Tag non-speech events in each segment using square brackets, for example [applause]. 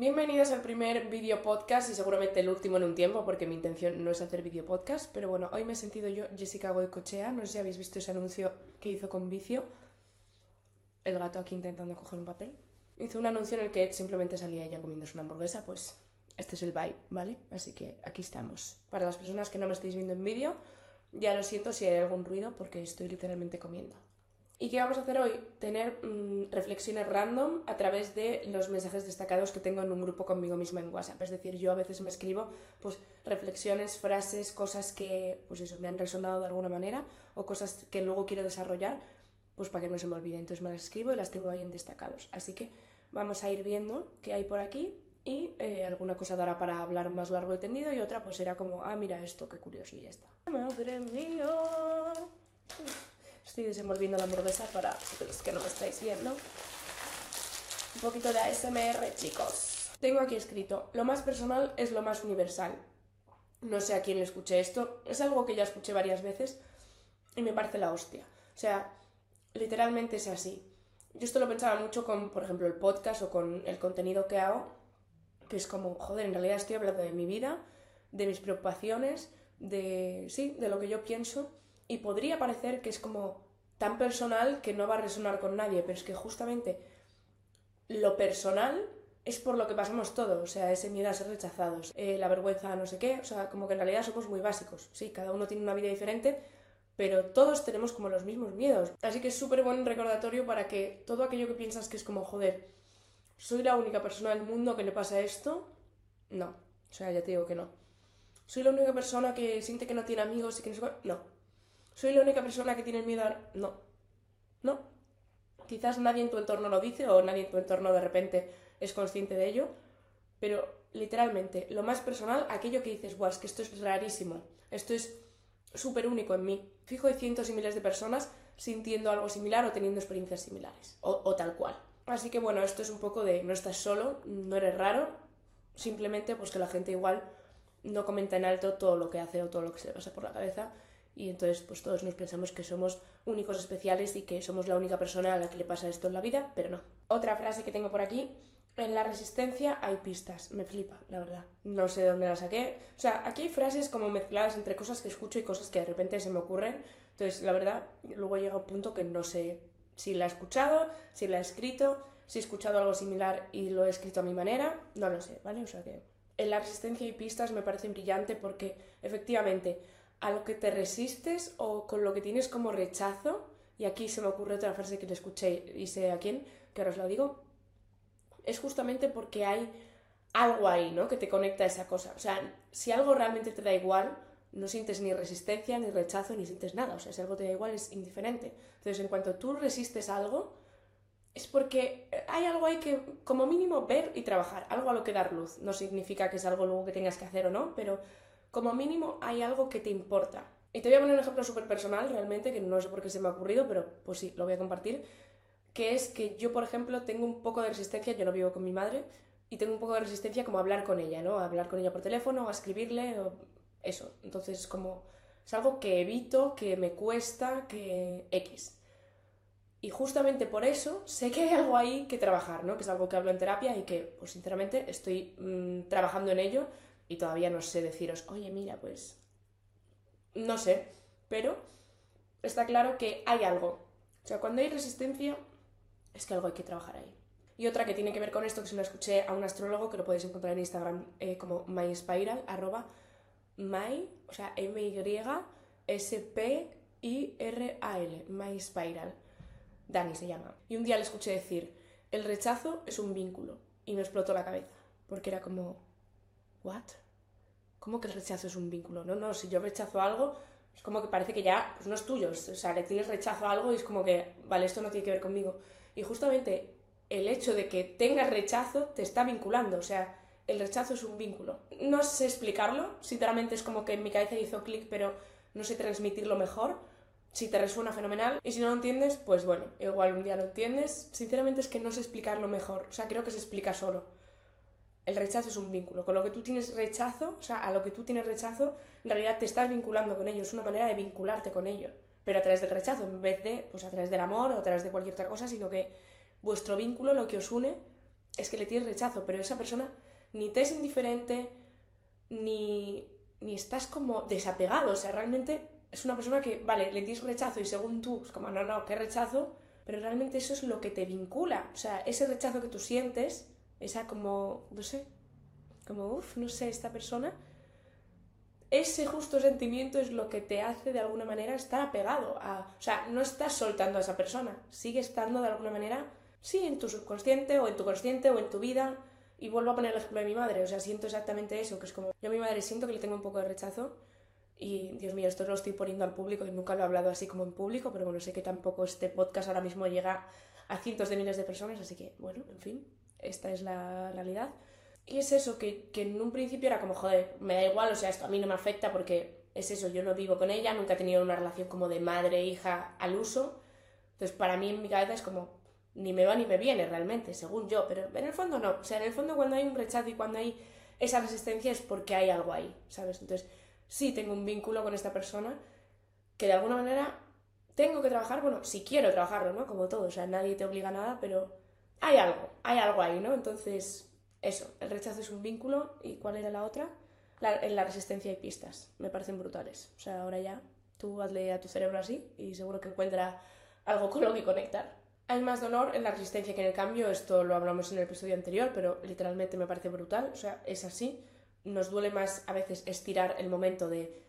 Bienvenidos al primer video podcast y seguramente el último en un tiempo porque mi intención no es hacer video podcast, pero bueno, hoy me he sentido yo Jessica Goicochea, no sé si habéis visto ese anuncio que hizo con Vicio, el gato aquí intentando coger un papel. Hizo un anuncio en el que simplemente salía ella comiéndose una hamburguesa, pues este es el vibe, ¿vale? Así que aquí estamos. Para las personas que no me estáis viendo en vídeo, ya lo siento si hay algún ruido porque estoy literalmente comiendo. ¿Y qué vamos a hacer hoy? Tener mm, reflexiones random a través de los mensajes destacados que tengo en un grupo conmigo misma en WhatsApp. Es decir, yo a veces me escribo pues reflexiones, frases, cosas que pues eso, me han resonado de alguna manera o cosas que luego quiero desarrollar, pues para que no se me olvide. Entonces me las escribo y las tengo ahí en destacados. Así que vamos a ir viendo qué hay por aquí y eh, alguna cosa dará para hablar más largo y tendido y otra pues será como, ah, mira esto, qué curioso y ya está. Madre mía. Estoy desenvolviendo la hamburguesa para los que no me estáis viendo. Un poquito de ASMR, chicos. Tengo aquí escrito, lo más personal es lo más universal. No sé a quién le escuché esto, es algo que ya escuché varias veces y me parece la hostia. O sea, literalmente es así. Yo esto lo pensaba mucho con, por ejemplo, el podcast o con el contenido que hago, que es como, joder, en realidad estoy hablando de mi vida, de mis preocupaciones, de, sí, de lo que yo pienso y podría parecer que es como tan personal que no va a resonar con nadie, pero es que justamente lo personal es por lo que pasamos todos, o sea, ese miedo a ser rechazados, eh, la vergüenza, no sé qué, o sea, como que en realidad somos muy básicos, sí, cada uno tiene una vida diferente, pero todos tenemos como los mismos miedos. Así que es súper buen recordatorio para que todo aquello que piensas que es como, joder, soy la única persona del mundo que le pasa esto, no, o sea, ya te digo que no. Soy la única persona que siente que no tiene amigos y que no No, ¿Soy la única persona que tiene miedo a...? No. No. Quizás nadie en tu entorno lo dice o nadie en tu entorno de repente es consciente de ello, pero literalmente, lo más personal, aquello que dices, guau, es que esto es rarísimo, esto es súper único en mí. Fijo de cientos y miles de personas sintiendo algo similar o teniendo experiencias similares, o, o tal cual. Así que bueno, esto es un poco de no estás solo, no eres raro, simplemente pues que la gente igual no comenta en alto todo lo que hace o todo lo que se le pasa por la cabeza y entonces pues todos nos pensamos que somos únicos especiales y que somos la única persona a la que le pasa esto en la vida, pero no. Otra frase que tengo por aquí, en la resistencia hay pistas, me flipa, la verdad. No sé dónde la saqué. O sea, aquí hay frases como mezcladas entre cosas que escucho y cosas que de repente se me ocurren. Entonces, la verdad, luego llega un punto que no sé si la he escuchado, si la he escrito, si he escuchado algo similar y lo he escrito a mi manera, no lo sé, ¿vale? O sea que en la resistencia hay pistas me parece brillante porque efectivamente a lo que te resistes o con lo que tienes como rechazo, y aquí se me ocurre otra frase que le escuché y sé a quién, que ahora os la digo, es justamente porque hay algo ahí, ¿no? Que te conecta a esa cosa. O sea, si algo realmente te da igual, no sientes ni resistencia, ni rechazo, ni sientes nada. O sea, si algo te da igual, es indiferente. Entonces, en cuanto tú resistes algo, es porque hay algo ahí que, como mínimo, ver y trabajar. Algo a lo que dar luz. No significa que es algo luego que tengas que hacer o no, pero como mínimo hay algo que te importa. Y te voy a poner un ejemplo súper personal, realmente, que no sé por qué se me ha ocurrido, pero pues sí, lo voy a compartir, que es que yo, por ejemplo, tengo un poco de resistencia, yo no vivo con mi madre, y tengo un poco de resistencia como a hablar con ella, ¿no? A hablar con ella por teléfono, a escribirle, o eso. Entonces, como es algo que evito, que me cuesta, que X. Y justamente por eso sé que hay algo ahí que trabajar, ¿no? Que es algo que hablo en terapia y que, pues sinceramente, estoy mm, trabajando en ello y todavía no sé deciros, oye, mira, pues no sé, pero está claro que hay algo. O sea, cuando hay resistencia, es que algo hay que trabajar ahí. Y otra que tiene que ver con esto, que se lo escuché a un astrólogo, que lo podéis encontrar en Instagram eh, como myspiral, arroba my, o sea, M-Y-S-P-I-R-A-L, myspiral. Dani se llama. Y un día le escuché decir, el rechazo es un vínculo. Y me explotó la cabeza, porque era como, ¿what? ¿Cómo que el rechazo es un vínculo? No, no, si yo rechazo algo, es como que parece que ya pues no es tuyo. O sea, le tienes rechazo a algo y es como que, vale, esto no tiene que ver conmigo. Y justamente el hecho de que tengas rechazo te está vinculando. O sea, el rechazo es un vínculo. No sé explicarlo, sinceramente es como que en mi cabeza hizo clic, pero no sé transmitirlo mejor. Si te resuena fenomenal y si no lo entiendes, pues bueno, igual un día lo entiendes. Sinceramente es que no sé explicarlo mejor, o sea, creo que se explica solo el rechazo es un vínculo. Con lo que tú tienes rechazo, o sea, a lo que tú tienes rechazo, en realidad te estás vinculando con ellos. Es una manera de vincularte con ellos. Pero a través del rechazo, en vez de, pues a través del amor o a través de cualquier otra cosa, sino que vuestro vínculo, lo que os une, es que le tienes rechazo, pero esa persona ni te es indiferente, ni, ni estás como desapegado, o sea, realmente es una persona que, vale, le tienes rechazo y según tú, es como, no, no, qué rechazo, pero realmente eso es lo que te vincula, o sea, ese rechazo que tú sientes, esa como, no sé, como, uff, no sé, esta persona, ese justo sentimiento es lo que te hace de alguna manera estar apegado a, o sea, no estás soltando a esa persona, sigue estando de alguna manera, sí, en tu subconsciente o en tu consciente o en tu vida, y vuelvo a poner el ejemplo de mi madre, o sea, siento exactamente eso, que es como, yo a mi madre siento que le tengo un poco de rechazo, y Dios mío, esto lo estoy poniendo al público y nunca lo he hablado así como en público, pero bueno, sé que tampoco este podcast ahora mismo llega a cientos de miles de personas, así que bueno, en fin, esta es la realidad. Y es eso, que, que en un principio era como, joder, me da igual, o sea, esto a mí no me afecta porque es eso, yo no vivo con ella, nunca he tenido una relación como de madre-hija al uso. Entonces, para mí en mi cabeza es como, ni me va ni me viene realmente, según yo, pero en el fondo no. O sea, en el fondo cuando hay un rechazo y cuando hay esa resistencia es porque hay algo ahí, ¿sabes? Entonces, sí tengo un vínculo con esta persona que de alguna manera tengo que trabajar, bueno, si quiero trabajarlo, ¿no? Como todo, o sea, nadie te obliga a nada, pero hay algo, hay algo ahí, ¿no? Entonces, eso, el rechazo es un vínculo y ¿cuál era la otra? En la resistencia y pistas, me parecen brutales. O sea, ahora ya tú hazle a tu cerebro así y seguro que encuentra algo con lo que conectar. Hay más dolor en la resistencia que en el cambio, esto lo hablamos en el episodio anterior, pero literalmente me parece brutal, o sea, es así nos duele más a veces estirar el momento de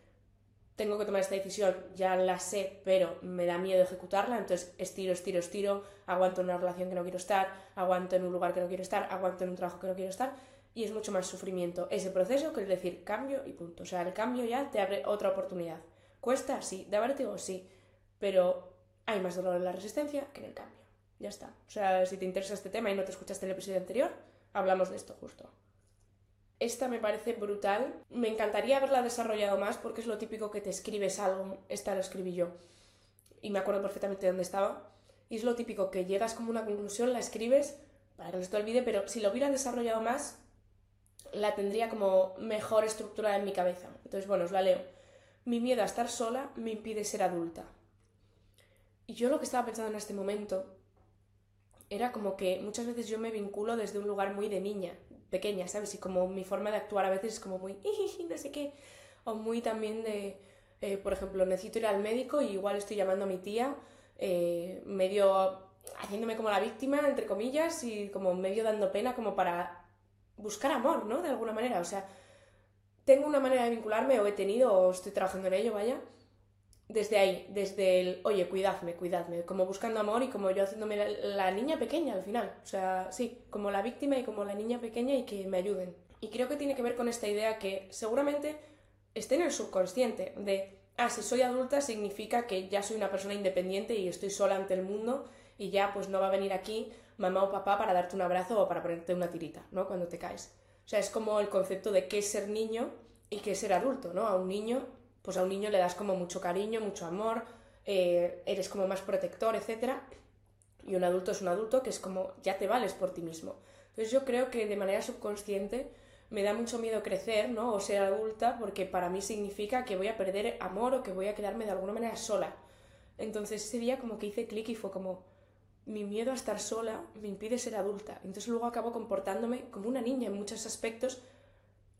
tengo que tomar esta decisión, ya la sé, pero me da miedo ejecutarla, entonces estiro, estiro, estiro, aguanto en una relación que no quiero estar, aguanto en un lugar que no quiero estar, aguanto en un trabajo que no quiero estar, y es mucho más sufrimiento ese proceso que es decir cambio y punto. O sea, el cambio ya te abre otra oportunidad. ¿Cuesta? Sí. ¿Da vértigo? Sí. Pero hay más dolor en la resistencia que en el cambio. Ya está. O sea, si te interesa este tema y no te escuchaste el episodio anterior, hablamos de esto justo. Esta me parece brutal. Me encantaría haberla desarrollado más porque es lo típico que te escribes algo. Esta lo escribí yo. Y me acuerdo perfectamente de dónde estaba. Y es lo típico que llegas como una conclusión, la escribes para que no se te olvide, pero si lo hubiera desarrollado más, la tendría como mejor estructurada en mi cabeza. Entonces, bueno, os la leo. Mi miedo a estar sola me impide ser adulta. Y yo lo que estaba pensando en este momento era como que muchas veces yo me vinculo desde un lugar muy de niña, pequeña, ¿sabes? Y como mi forma de actuar a veces es como muy, [laughs] no sé qué, o muy también de, eh, por ejemplo, necesito ir al médico y igual estoy llamando a mi tía, eh, medio haciéndome como la víctima, entre comillas, y como medio dando pena como para buscar amor, ¿no? De alguna manera, o sea, tengo una manera de vincularme o he tenido o estoy trabajando en ello, vaya, desde ahí, desde el, oye, cuidadme, cuidadme, como buscando amor y como yo haciéndome la, niña pequeña al final. O sea, sí, como la víctima y como la niña pequeña y que me ayuden. Y creo que tiene que ver con esta idea que seguramente esté en el subconsciente de, ah, si soy adulta significa que ya soy una persona independiente y estoy sola ante el mundo y ya pues no va a venir aquí mamá o papá para darte un abrazo o para ponerte una tirita, ¿no? Cuando te caes. O sea, es como el concepto de qué es ser niño y qué es ser adulto, ¿no? A un niño pues a un niño le das como mucho cariño, mucho amor, eh, eres como más protector, etc. Y un adulto es un adulto que es como ya te vales por ti mismo. Entonces yo creo que de manera subconsciente me da mucho miedo crecer, ¿no? O ser adulta porque para mí significa que voy a perder amor o que voy a quedarme de alguna manera sola. Entonces ese día como que hice clic y fue como mi miedo a estar sola me impide ser adulta. Entonces luego acabo comportándome como una niña en muchos aspectos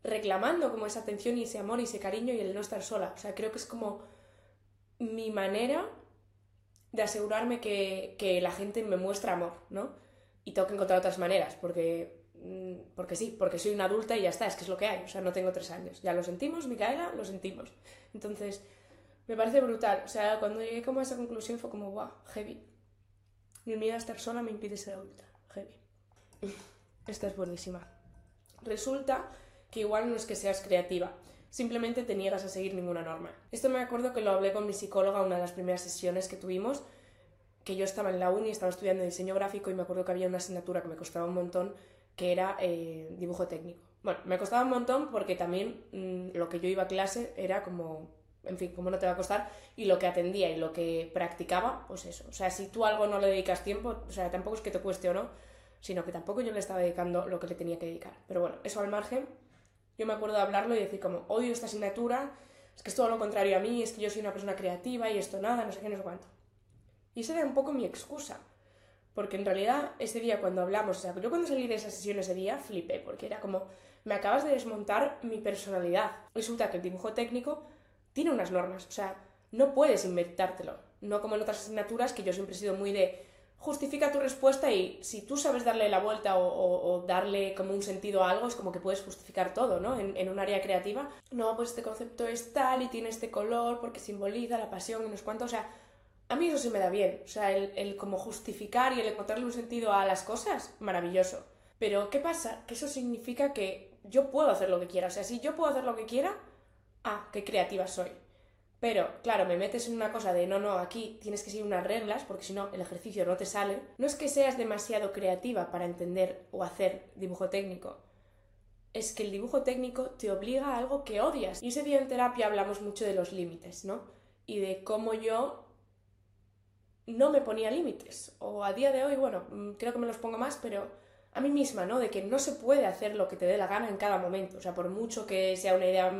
reclamando como esa atención y ese amor y ese cariño y el no estar sola. O sea, creo que es como mi manera de asegurarme que, que la gente me muestra amor, ¿no? Y tengo que encontrar otras maneras, porque, mm, porque sí, porque soy una adulta y ya está, es que es lo que hay. O sea, no tengo tres años. Ya lo sentimos, Micaela, lo sentimos. Entonces, me parece brutal. O sea, cuando llegué como a esa conclusión fue como, wow, heavy. Mi miedo a estar sola me impide ser adulta. Heavy. [laughs] Esta es buenísima. Resulta que igual no es que seas creativa, simplemente te niegas a seguir ninguna norma. Esto me acuerdo que lo hablé con mi psicóloga una de las primeras sesiones que tuvimos, que yo estaba en la uni, estaba estudiando diseño gráfico y me acuerdo que había una asignatura que me costaba un montón, que era eh, dibujo técnico. Bueno, me costaba un montón porque también mm, lo que yo iba a clase era como, en fin, como no te va a costar, y lo que atendía y lo que practicaba, pues eso. O sea, si tú algo no le dedicas tiempo, o sea, tampoco es que te cueste o no, sino que tampoco yo le estaba dedicando lo que le tenía que dedicar. Pero bueno, eso al margen, yo me acuerdo de hablarlo y decir como, odio esta asignatura, es que es todo lo contrario a mí, es que yo soy una persona creativa y esto nada, no sé qué, no sé cuánto. Y esa era un poco mi excusa. Porque en realidad ese día cuando hablamos, o sea, yo cuando salí de esa sesión ese día flipé, porque era como, me acabas de desmontar mi personalidad. Resulta que el dibujo técnico tiene unas normas, o sea, no puedes inventártelo. No como en otras asignaturas que yo siempre he sido muy de justifica tu respuesta y si tú sabes darle la vuelta o, darle como un sentido a algo, es como que puedes justificar todo, ¿no? En, un área creativa. No, pues este concepto es tal y tiene este color porque simboliza la pasión y no es cuánto. O sea, a mí eso sí me da bien. O sea, el, el como justificar y el encontrarle un sentido a las cosas, maravilloso. Pero, ¿qué pasa? Que eso significa que yo puedo hacer lo que quiera. O sea, si yo puedo hacer lo que quiera, ah, qué creativa soy. Pero, claro, me metes en una cosa de no, no, aquí tienes que seguir unas reglas porque si no el ejercicio no te sale. No es que seas demasiado creativa para entender o hacer dibujo técnico. Es que el dibujo técnico te obliga a algo que odias. Y ese día en terapia hablamos mucho de los límites, ¿no? Y de cómo yo no me ponía límites. O a día de hoy, bueno, mm, creo que me los pongo más, pero a mí misma, ¿no? De que no se puede hacer lo que te dé la gana en cada momento. O sea, por mucho que sea una idea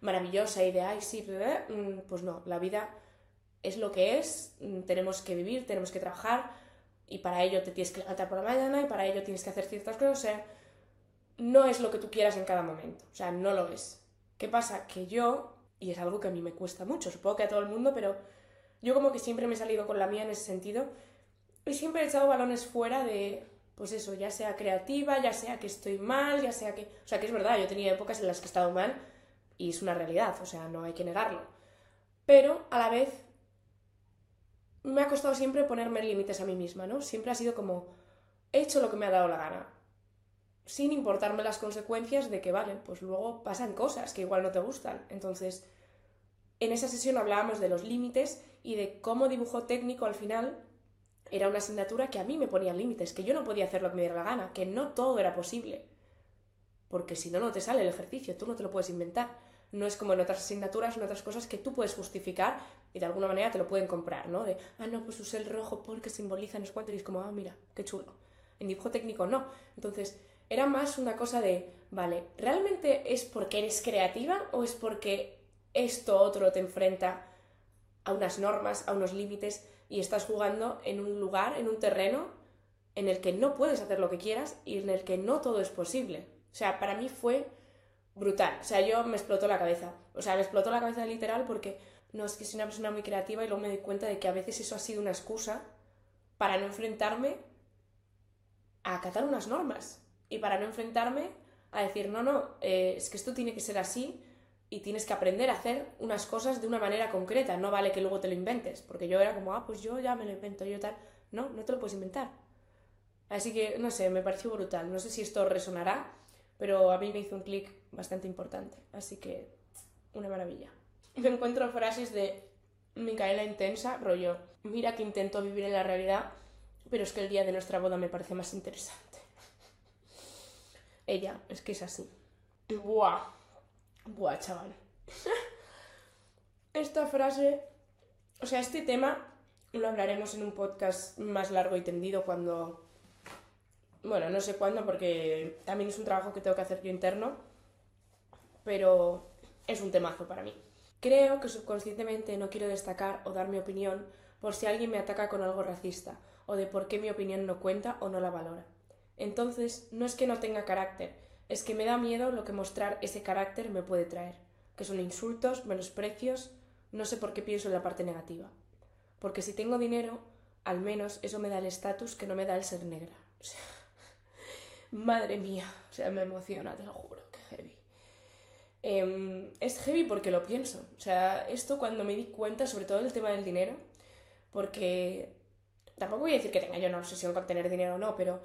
maravillosa y de, ay, sí, mm, pues no, la vida es lo que es, mm, tenemos que vivir, tenemos que trabajar y para ello te tienes que levantar por la mañana y para ello tienes que hacer ciertas cosas, o sea, no es lo que tú quieras en cada momento, o sea, no lo es. ¿Qué pasa? Que yo, y es algo que a mí me cuesta mucho, supongo que a todo el mundo, pero yo como que siempre me he salido con la mía en ese sentido y siempre he echado balones fuera de, pues eso, ya sea creativa, ya sea que estoy mal, ya sea que, o sea, que es verdad, yo tenía épocas en las que he estado mal, y es una realidad, o sea, no hay que negarlo. Pero a la vez me ha costado siempre ponerme límites a mí misma, ¿no? Siempre ha sido como, he hecho lo que me ha dado la gana, sin importarme las consecuencias de que, vale, pues luego pasan cosas que igual no te gustan. Entonces, en esa sesión hablábamos de los límites y de cómo dibujo técnico al final era una asignatura que a mí me ponía límites, que yo no podía hacer lo que me diera la gana, que no todo era posible. Porque si no, no te sale el ejercicio, tú no te lo puedes inventar no es como en otras asignaturas, en otras cosas que tú puedes justificar y de alguna manera te lo pueden comprar, ¿no? De, ah, no, pues usé el rojo porque simboliza no sé y es como, ah, mira, qué chulo. En dibujo técnico no. Entonces, era más una cosa de, vale, ¿realmente es porque eres creativa o es porque esto otro te enfrenta a unas normas, a unos límites y estás jugando en un lugar, en un terreno en el que no puedes hacer lo que quieras y en el que no todo es posible? O sea, para mí fue brutal. O sea, yo me explotó la cabeza. O sea, me explotó la cabeza literal porque no es que soy una persona muy creativa y luego me doy cuenta de que a veces eso ha sido una excusa para no enfrentarme a acatar unas normas y para no enfrentarme a decir, no, no, eh, es que esto tiene que ser así y tienes que aprender a hacer unas cosas de una manera concreta, no vale que luego te lo inventes, porque yo era como, ah, pues yo ya me lo invento, yo tal, no, no te lo puedes inventar. Así que, no sé, me pareció brutal, no sé si esto resonará, pero a mí me hizo un clic bastante importante, así que una maravilla. Me encuentro frases de Micaela Intensa, rollo, mira que intento vivir en la realidad, pero es que el día de nuestra boda me parece más interesante. [laughs] Ella, es que es así. Buah, buah, chaval. [laughs] Esta frase, o sea, este tema lo hablaremos en un podcast más largo y tendido cuando bueno, no sé cuándo porque también es un trabajo que tengo que hacer yo interno, pero es un temazo para mí. Creo que subconscientemente no quiero destacar o dar mi opinión por si alguien me ataca con algo racista o de por qué mi opinión no cuenta o no la valora. Entonces, no es que no tenga carácter, es que me da miedo lo que mostrar ese carácter me puede traer, que son insultos, menosprecios, no sé por qué pienso en la parte negativa. Porque si tengo dinero, al menos eso me da el estatus que no me da el ser negra. [laughs] Madre mía, o sea, me emociona, te lo juro, que heavy. Em, es heavy porque lo pienso. O sea, esto cuando me di cuenta, sobre todo el tema del dinero, porque tampoco voy a decir que tenga yo una obsesión con tener dinero o no, pero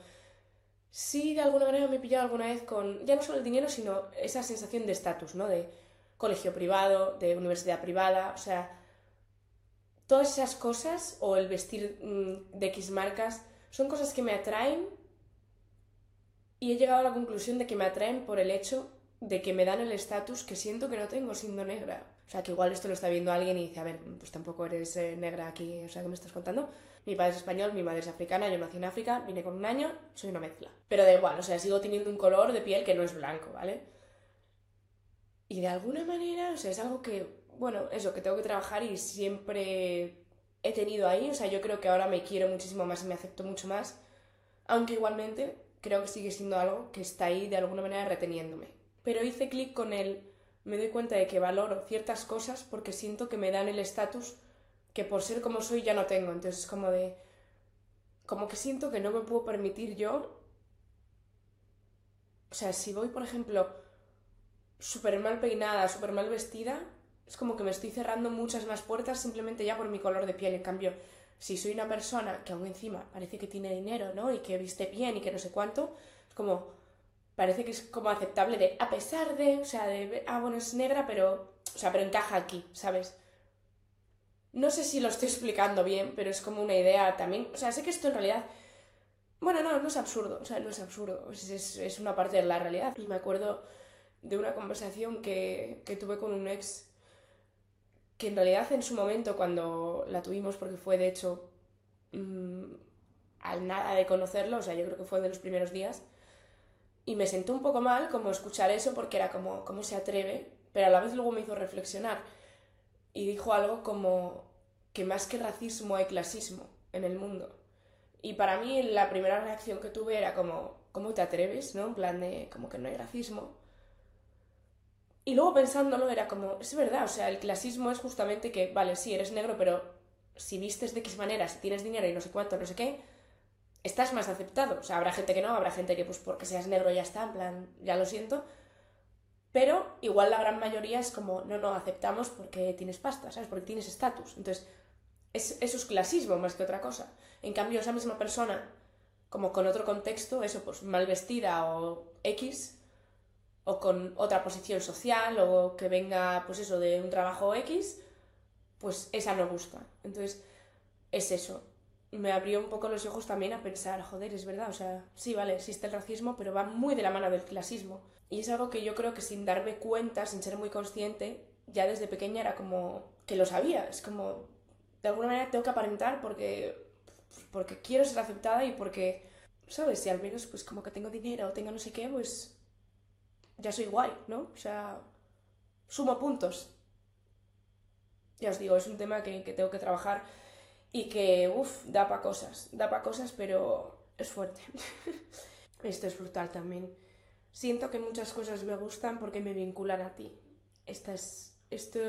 sí de alguna manera me he pillado alguna vez con, ya no solo el dinero, sino esa sensación de estatus, ¿no? De colegio privado, de universidad privada, o sea, todas esas cosas, o el vestir mm, de X marcas, son cosas que me atraen y he llegado a la conclusión de que me atraen por el hecho de que me dan el estatus que siento que no tengo siendo negra. O sea, que igual esto lo está viendo alguien y dice, a ver, pues tampoco eres eh, negra aquí, o sea, ¿qué me estás contando? Mi padre es español, mi madre es africana, yo nací en África, vine con un año, soy una mezcla. Pero da igual, o sea, sigo teniendo un color de piel que no es blanco, ¿vale? Y de alguna manera, o sea, es algo que, bueno, eso, que tengo que trabajar y siempre he tenido ahí, o sea, yo creo que ahora me quiero muchísimo más y me acepto mucho más, aunque igualmente creo que sigue siendo algo que está ahí de alguna manera reteniéndome. Pero hice clic con él, me doy cuenta de que valoro ciertas cosas porque siento que me dan el estatus que por ser como soy ya no tengo, entonces es como de... como que siento que no me puedo permitir yo... O sea, si voy, por ejemplo, súper mal peinada, súper mal vestida, es como que me estoy cerrando muchas más puertas simplemente ya por mi color de piel. En cambio, si soy una persona que aún encima parece que tiene dinero, ¿no? Y que viste bien y que no sé cuánto, es como, parece que es como aceptable de, a pesar de, o sea, de, ah, bueno, es negra, pero, o sea, pero encaja aquí, ¿sabes? No sé si lo estoy explicando bien, pero es como una idea también, o sea, sé que esto en realidad, bueno, no, no es absurdo, o sea, no es absurdo, es, es, es una parte de la realidad. Y me acuerdo de una conversación que, que tuve con un ex que en realidad en su momento cuando la tuvimos, porque fue de hecho mmm, al nada de conocerlo, o sea, yo creo que fue de los primeros días, y me sentó un poco mal como escuchar eso porque era como, ¿cómo se atreve? Pero a la vez luego me hizo reflexionar y dijo algo como que más que racismo hay clasismo en el mundo. Y para mí la primera reacción que tuve era como, ¿cómo te atreves? ¿No? En plan de, como que no hay racismo. Y luego pensándolo era como, es verdad, o sea, el clasismo es justamente que, vale, sí, eres negro, pero si vistes de X manera, si tienes dinero y no sé cuánto, no sé qué, estás más aceptado. O sea, habrá gente que no, habrá gente que pues porque seas negro ya está, en plan, ya lo siento. Pero igual la gran mayoría es como, no, no, aceptamos porque tienes pasta, ¿sabes? Porque tienes estatus. Entonces, es, eso es clasismo más que otra cosa. En cambio, esa misma persona, como con otro contexto, eso, pues mal vestida o X, o con otra posición social o que venga, pues eso, de un trabajo X, pues esa no gusta. Entonces, es eso. Me abrió un poco los ojos también a pensar, joder, es verdad, o sea, sí, vale, existe el racismo, pero va muy de la mano del clasismo. Y es algo que yo creo que sin darme cuenta, sin ser muy consciente, ya desde pequeña era como que lo sabía. Es como, de alguna manera tengo que aparentar porque, porque quiero ser aceptada y porque, ¿sabes? Si al menos pues como que tengo dinero o tengo no sé qué, pues ya soy guay, ¿no? O sea, sumo puntos. Ya os digo, es un tema que, tengo que trabajar y que, uff, da para cosas, da para cosas, pero es fuerte. [laughs] Esto es brutal también. Siento que muchas cosas me gustan porque me vinculan a ti. Esta es, esto,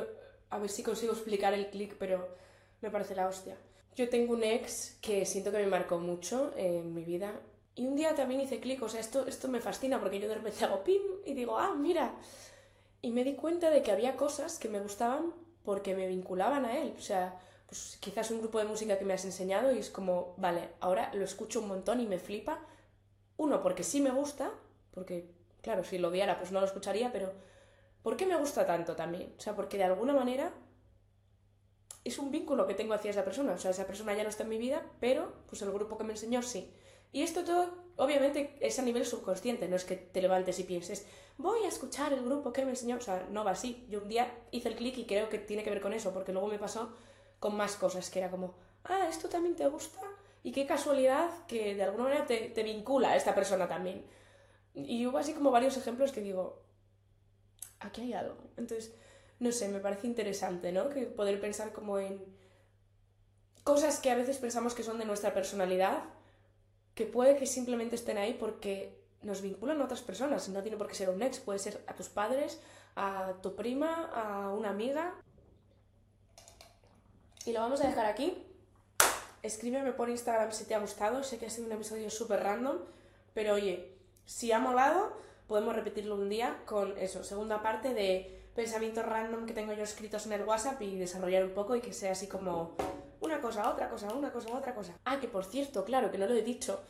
a ver si consigo explicar el clic, pero me parece la hostia. Yo tengo un ex que siento que me marcó mucho en mi vida y un día también hice clic, o sea, esto, esto me fascina porque yo de repente hago pim y digo, ah, mira. Y me di cuenta de que había cosas que me gustaban porque me vinculaban a él. O sea, pues quizás un grupo de música que me has enseñado y es como, vale, ahora lo escucho un montón y me flipa. Uno, porque sí me gusta, porque, claro, si lo odiara pues no lo escucharía, pero ¿por qué me gusta tanto también? O sea, porque de alguna manera es un vínculo que tengo hacia esa persona. O sea, esa persona ya no está en mi vida, pero pues el grupo que me enseñó sí. Y esto todo, obviamente, es a nivel subconsciente, no es que te levantes y pienses, voy a escuchar el grupo que me enseñó, o sea, no va así. Yo un día hice el clic y creo que tiene que ver con eso, porque luego me pasó con más cosas, que era como, ah, esto también te gusta, y qué casualidad que de alguna manera te, vincula a esta persona también. Y hubo así como varios ejemplos que digo, aquí hay algo. Entonces, no sé, me parece interesante, ¿no? Que poder pensar como en cosas que a veces pensamos que son de nuestra personalidad, que puede que simplemente estén ahí porque nos vinculan a otras personas. No tiene por qué ser un ex, puede ser a tus padres, a tu prima, a una amiga. Y lo vamos a dejar aquí. Escríbeme por Instagram si te ha gustado. Sé que ha sido un episodio súper random, pero oye, si ha molado, podemos repetirlo un día con eso, segunda parte de pensamientos random que tengo yo escritos en el WhatsApp y desarrollar un poco y que sea así como una cosa, otra cosa, una cosa, otra cosa. Ah, que por cierto, claro, que no lo he dicho,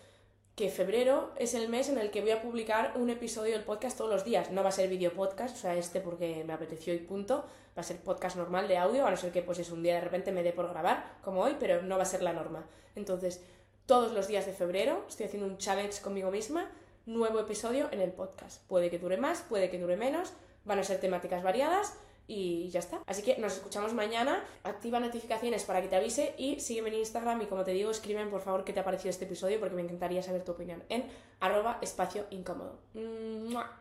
que febrero es el mes en el que voy a publicar un episodio del podcast todos los días. No va a ser video podcast, o sea, este porque me apeteció y punto. Va a ser podcast normal de audio, a no ser que pues es un día de repente me dé por grabar, como hoy, pero no va a ser la norma. Entonces, todos los días de febrero estoy haciendo un challenge conmigo misma, nuevo episodio en el podcast. Puede que dure más, puede que dure menos, van a ser temáticas variadas y ya está. Así que nos escuchamos mañana. Activa notificaciones para que te avise y sígueme en Instagram y como te digo, escríbeme por favor qué te ha parecido este episodio porque me encantaría saber tu opinión en arroba espacio.